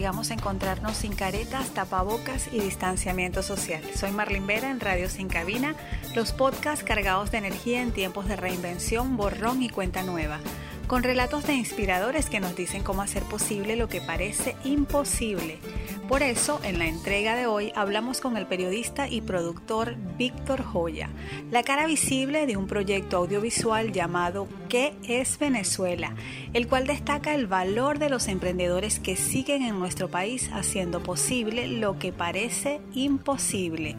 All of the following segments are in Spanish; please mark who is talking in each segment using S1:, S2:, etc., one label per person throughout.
S1: llegamos a encontrarnos sin caretas, tapabocas y distanciamiento social. Soy Marlene Vera en Radio Sin Cabina, los podcasts cargados de energía en tiempos de reinvención, borrón y cuenta nueva con relatos de inspiradores que nos dicen cómo hacer posible lo que parece imposible. Por eso, en la entrega de hoy hablamos con el periodista y productor Víctor Joya, la cara visible de un proyecto audiovisual llamado ¿Qué es Venezuela?, el cual destaca el valor de los emprendedores que siguen en nuestro país haciendo posible lo que parece imposible.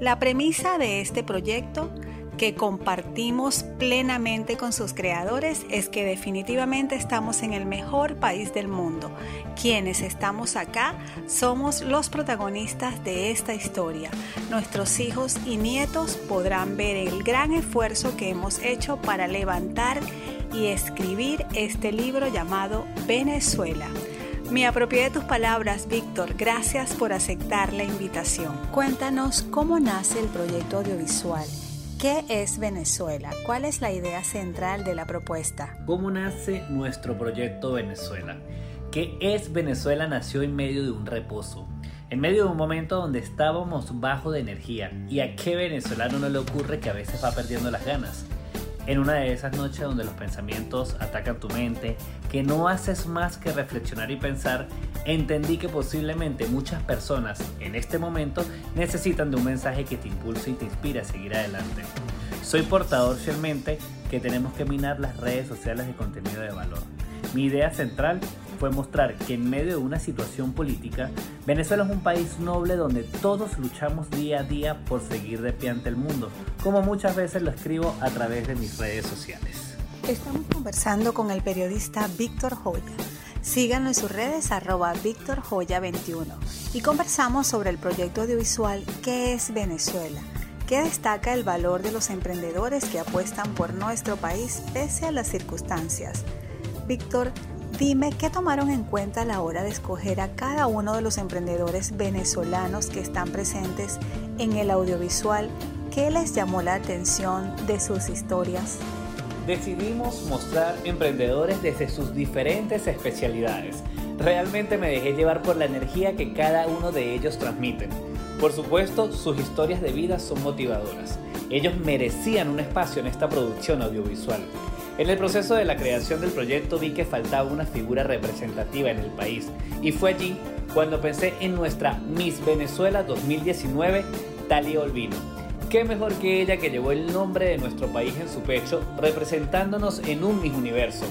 S1: La premisa de este proyecto que compartimos plenamente con sus creadores es que definitivamente estamos en el mejor país del mundo. Quienes estamos acá somos los protagonistas de esta historia. Nuestros hijos y nietos podrán ver el gran esfuerzo que hemos hecho para levantar y escribir este libro llamado Venezuela. Me apropié de tus palabras, Víctor. Gracias por aceptar la invitación. Cuéntanos cómo nace el proyecto audiovisual ¿Qué es Venezuela? ¿Cuál es la idea central de la propuesta?
S2: ¿Cómo nace nuestro proyecto Venezuela? ¿Qué es Venezuela? Nació en medio de un reposo, en medio de un momento donde estábamos bajo de energía. ¿Y a qué venezolano no le ocurre que a veces va perdiendo las ganas? en una de esas noches donde los pensamientos atacan tu mente, que no haces más que reflexionar y pensar, entendí que posiblemente muchas personas en este momento necesitan de un mensaje que te impulse y te inspire a seguir adelante. Soy portador fielmente que tenemos que minar las redes sociales de contenido de valor. Mi idea central fue mostrar que en medio de una situación política, Venezuela es un país noble donde todos luchamos día a día por seguir de pie ante el mundo, como muchas veces lo escribo a través de mis redes sociales.
S1: Estamos conversando con el periodista Víctor Joya. Síganlo en sus redes arroba Víctor Joya 21 y conversamos sobre el proyecto audiovisual ¿Qué es Venezuela? que destaca el valor de los emprendedores que apuestan por nuestro país pese a las circunstancias. Víctor, Dime qué tomaron en cuenta a la hora de escoger a cada uno de los emprendedores venezolanos que están presentes en el audiovisual. ¿Qué les llamó la atención de sus historias?
S2: Decidimos mostrar emprendedores desde sus diferentes especialidades. Realmente me dejé llevar por la energía que cada uno de ellos transmiten. Por supuesto, sus historias de vida son motivadoras. Ellos merecían un espacio en esta producción audiovisual. En el proceso de la creación del proyecto vi que faltaba una figura representativa en el país y fue allí cuando pensé en nuestra Miss Venezuela 2019, Talia Olvino. ¿Qué mejor que ella que llevó el nombre de nuestro país en su pecho, representándonos en un Miss Universo?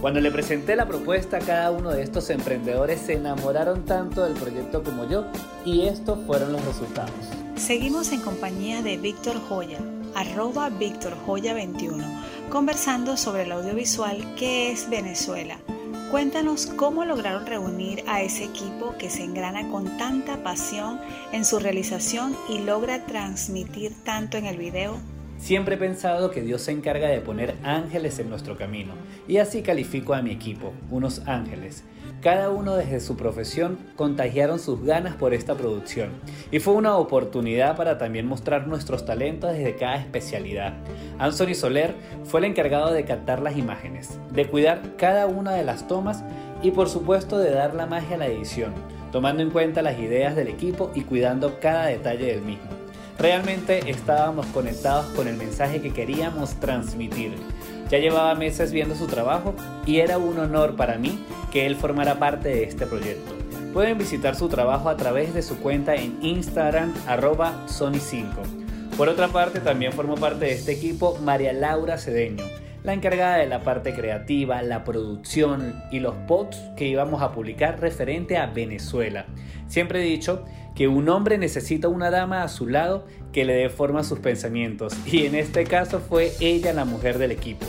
S2: Cuando le presenté la propuesta cada uno de estos emprendedores se enamoraron tanto del proyecto como yo y estos fueron los resultados.
S1: Seguimos en compañía de Víctor Joya, arroba Víctor Joya 21, conversando sobre el audiovisual que es Venezuela. Cuéntanos cómo lograron reunir a ese equipo que se engrana con tanta pasión en su realización y logra transmitir tanto en el video.
S2: Siempre he pensado que Dios se encarga de poner ángeles en nuestro camino y así califico a mi equipo, unos ángeles. Cada uno desde su profesión contagiaron sus ganas por esta producción y fue una oportunidad para también mostrar nuestros talentos desde cada especialidad. Anthony Soler fue el encargado de captar las imágenes, de cuidar cada una de las tomas y por supuesto de dar la magia a la edición, tomando en cuenta las ideas del equipo y cuidando cada detalle del mismo. Realmente estábamos conectados con el mensaje que queríamos transmitir. Ya llevaba meses viendo su trabajo y era un honor para mí que él formara parte de este proyecto. Pueden visitar su trabajo a través de su cuenta en Instagram arroba Sony5. Por otra parte, también formó parte de este equipo María Laura Cedeño, la encargada de la parte creativa, la producción y los posts que íbamos a publicar referente a Venezuela. Siempre he dicho que un hombre necesita una dama a su lado que le dé forma a sus pensamientos y en este caso fue ella la mujer del equipo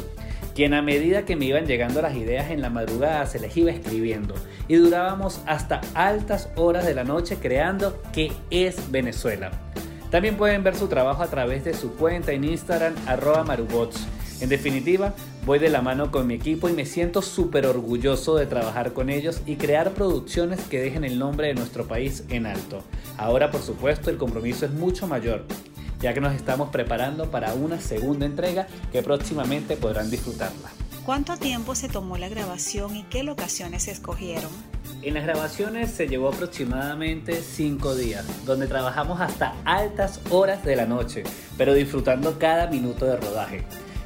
S2: quien a medida que me iban llegando las ideas en la madrugada se les iba escribiendo y durábamos hasta altas horas de la noche creando que es Venezuela. También pueden ver su trabajo a través de su cuenta en Instagram arroba marubots en definitiva, voy de la mano con mi equipo y me siento súper orgulloso de trabajar con ellos y crear producciones que dejen el nombre de nuestro país en alto. Ahora, por supuesto, el compromiso es mucho mayor, ya que nos estamos preparando para una segunda entrega que próximamente podrán disfrutarla.
S1: ¿Cuánto tiempo se tomó la grabación y qué locaciones se escogieron?
S2: En las grabaciones se llevó aproximadamente 5 días, donde trabajamos hasta altas horas de la noche, pero disfrutando cada minuto de rodaje.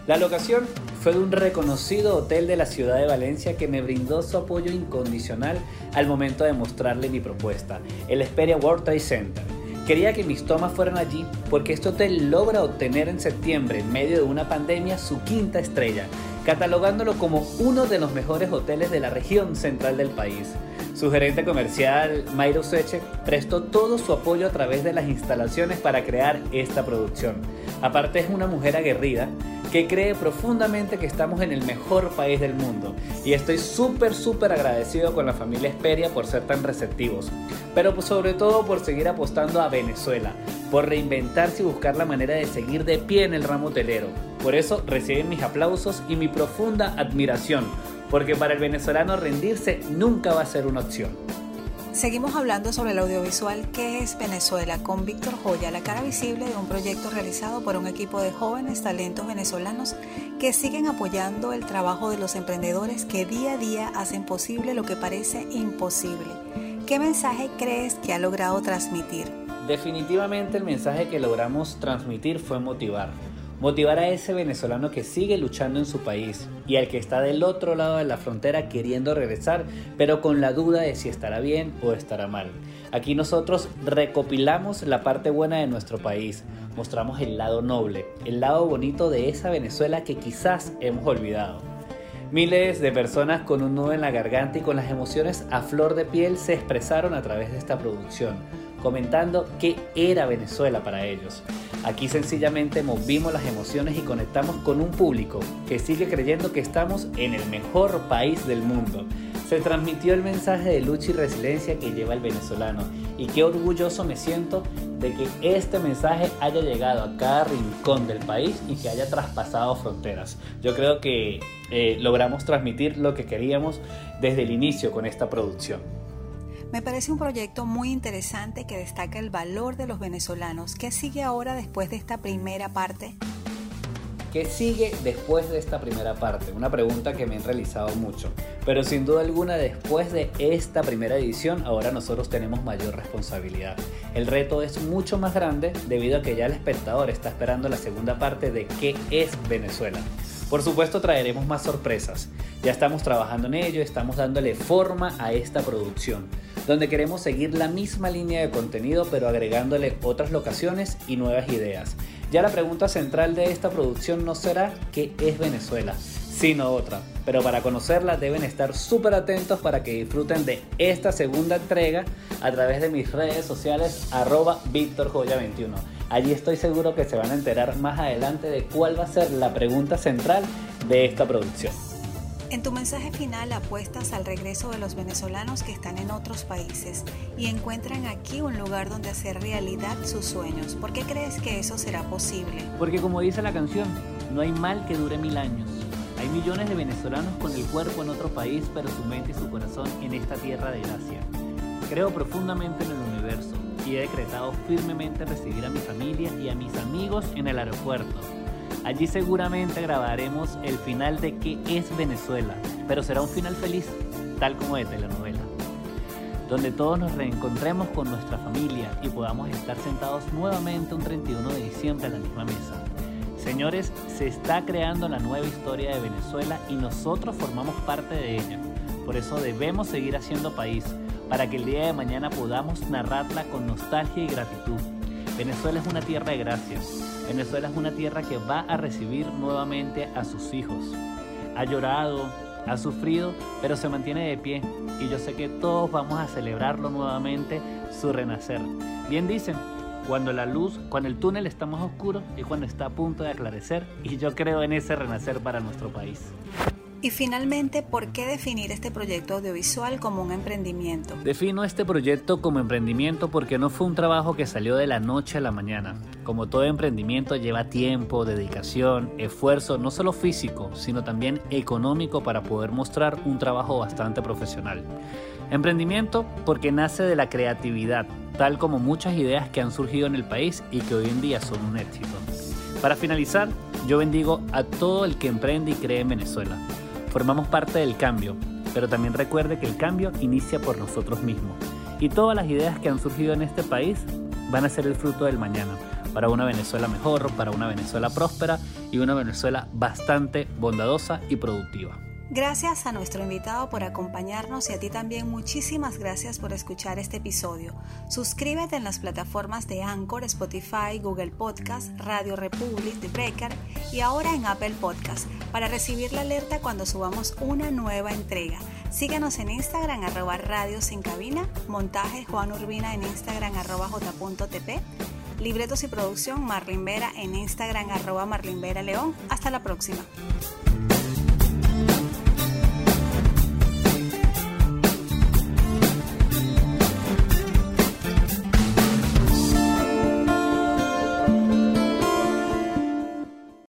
S2: La locación fue de un reconocido hotel de la ciudad de Valencia que me brindó su apoyo incondicional al momento de mostrarle mi propuesta, el Esperia World Trade Center. Quería que mis tomas fueran allí porque este hotel logra obtener en septiembre, en medio de una pandemia, su quinta estrella, catalogándolo como uno de los mejores hoteles de la región central del país. Su gerente comercial, Mayro Seche, prestó todo su apoyo a través de las instalaciones para crear esta producción. Aparte es una mujer aguerrida que cree profundamente que estamos en el mejor país del mundo y estoy súper súper agradecido con la familia Esperia por ser tan receptivos, pero sobre todo por seguir apostando a Venezuela, por reinventarse y buscar la manera de seguir de pie en el ramo hotelero. Por eso reciben mis aplausos y mi profunda admiración porque para el venezolano rendirse nunca va a ser una opción.
S1: Seguimos hablando sobre el audiovisual ¿Qué es Venezuela? con Víctor Joya, la cara visible de un proyecto realizado por un equipo de jóvenes talentos venezolanos que siguen apoyando el trabajo de los emprendedores que día a día hacen posible lo que parece imposible. ¿Qué mensaje crees que ha logrado transmitir?
S2: Definitivamente el mensaje que logramos transmitir fue motivar Motivar a ese venezolano que sigue luchando en su país y al que está del otro lado de la frontera queriendo regresar, pero con la duda de si estará bien o estará mal. Aquí nosotros recopilamos la parte buena de nuestro país, mostramos el lado noble, el lado bonito de esa Venezuela que quizás hemos olvidado. Miles de personas con un nudo en la garganta y con las emociones a flor de piel se expresaron a través de esta producción, comentando qué era Venezuela para ellos. Aquí sencillamente movimos las emociones y conectamos con un público que sigue creyendo que estamos en el mejor país del mundo. Se transmitió el mensaje de lucha y resiliencia que lleva el venezolano y qué orgulloso me siento de que este mensaje haya llegado a cada rincón del país y que haya traspasado fronteras. Yo creo que eh, logramos transmitir lo que queríamos desde el inicio con esta producción.
S1: Me parece un proyecto muy interesante que destaca el valor de los venezolanos. ¿Qué sigue ahora después de esta primera parte?
S2: ¿Qué sigue después de esta primera parte? Una pregunta que me han realizado mucho. Pero sin duda alguna, después de esta primera edición, ahora nosotros tenemos mayor responsabilidad. El reto es mucho más grande debido a que ya el espectador está esperando la segunda parte de qué es Venezuela. Por supuesto traeremos más sorpresas. Ya estamos trabajando en ello, estamos dándole forma a esta producción donde queremos seguir la misma línea de contenido pero agregándole otras locaciones y nuevas ideas. Ya la pregunta central de esta producción no será qué es Venezuela, sino otra. Pero para conocerla deben estar súper atentos para que disfruten de esta segunda entrega a través de mis redes sociales arroba VictorJoya21. Allí estoy seguro que se van a enterar más adelante de cuál va a ser la pregunta central de esta producción.
S1: En tu mensaje final apuestas al regreso de los venezolanos que están en otros países y encuentran aquí un lugar donde hacer realidad sus sueños. ¿Por qué crees que eso será posible?
S2: Porque como dice la canción, no hay mal que dure mil años. Hay millones de venezolanos con el cuerpo en otro país, pero su mente y su corazón en esta tierra de gracia. Creo profundamente en el universo y he decretado firmemente recibir a mi familia y a mis amigos en el aeropuerto Allí seguramente grabaremos el final de qué es Venezuela, pero será un final feliz, tal como de telenovela, donde todos nos reencontremos con nuestra familia y podamos estar sentados nuevamente un 31 de diciembre a la misma mesa. Señores, se está creando la nueva historia de Venezuela y nosotros formamos parte de ella. Por eso debemos seguir haciendo país, para que el día de mañana podamos narrarla con nostalgia y gratitud. Venezuela es una tierra de gracias Venezuela es una tierra que va a recibir nuevamente a sus hijos. Ha llorado, ha sufrido, pero se mantiene de pie y yo sé que todos vamos a celebrarlo nuevamente, su renacer. Bien dicen, cuando la luz, cuando el túnel está más oscuro y cuando está a punto de aclarecer y yo creo en ese renacer para nuestro país.
S1: Y finalmente, ¿por qué definir este proyecto audiovisual como un emprendimiento?
S2: Defino este proyecto como emprendimiento porque no fue un trabajo que salió de la noche a la mañana. Como todo emprendimiento lleva tiempo, dedicación, esfuerzo, no solo físico, sino también económico para poder mostrar un trabajo bastante profesional. Emprendimiento porque nace de la creatividad, tal como muchas ideas que han surgido en el país y que hoy en día son un éxito. Para finalizar, yo bendigo a todo el que emprende y cree en Venezuela Formamos parte del cambio. pero también recuerde que el cambio inicia por nosotros mismos. Y todas las ideas que han surgido en este país van a ser el fruto del mañana, para una Venezuela mejor, para una Venezuela próspera y una Venezuela bastante bondadosa y productiva.
S1: Gracias a nuestro invitado por acompañarnos y a ti también muchísimas gracias por escuchar este episodio. Suscríbete en las plataformas de Anchor, Spotify, Google Podcast, Radio Republic, The Breaker y ahora en Apple Podcast para recibir la alerta cuando subamos una nueva entrega. Síguenos en Instagram arroba radios en cabina, montaje Juan Urbina en Instagram j.tp, libretos y producción Marlin Vera en Instagram arroba Marlin Vera León. Hasta la próxima.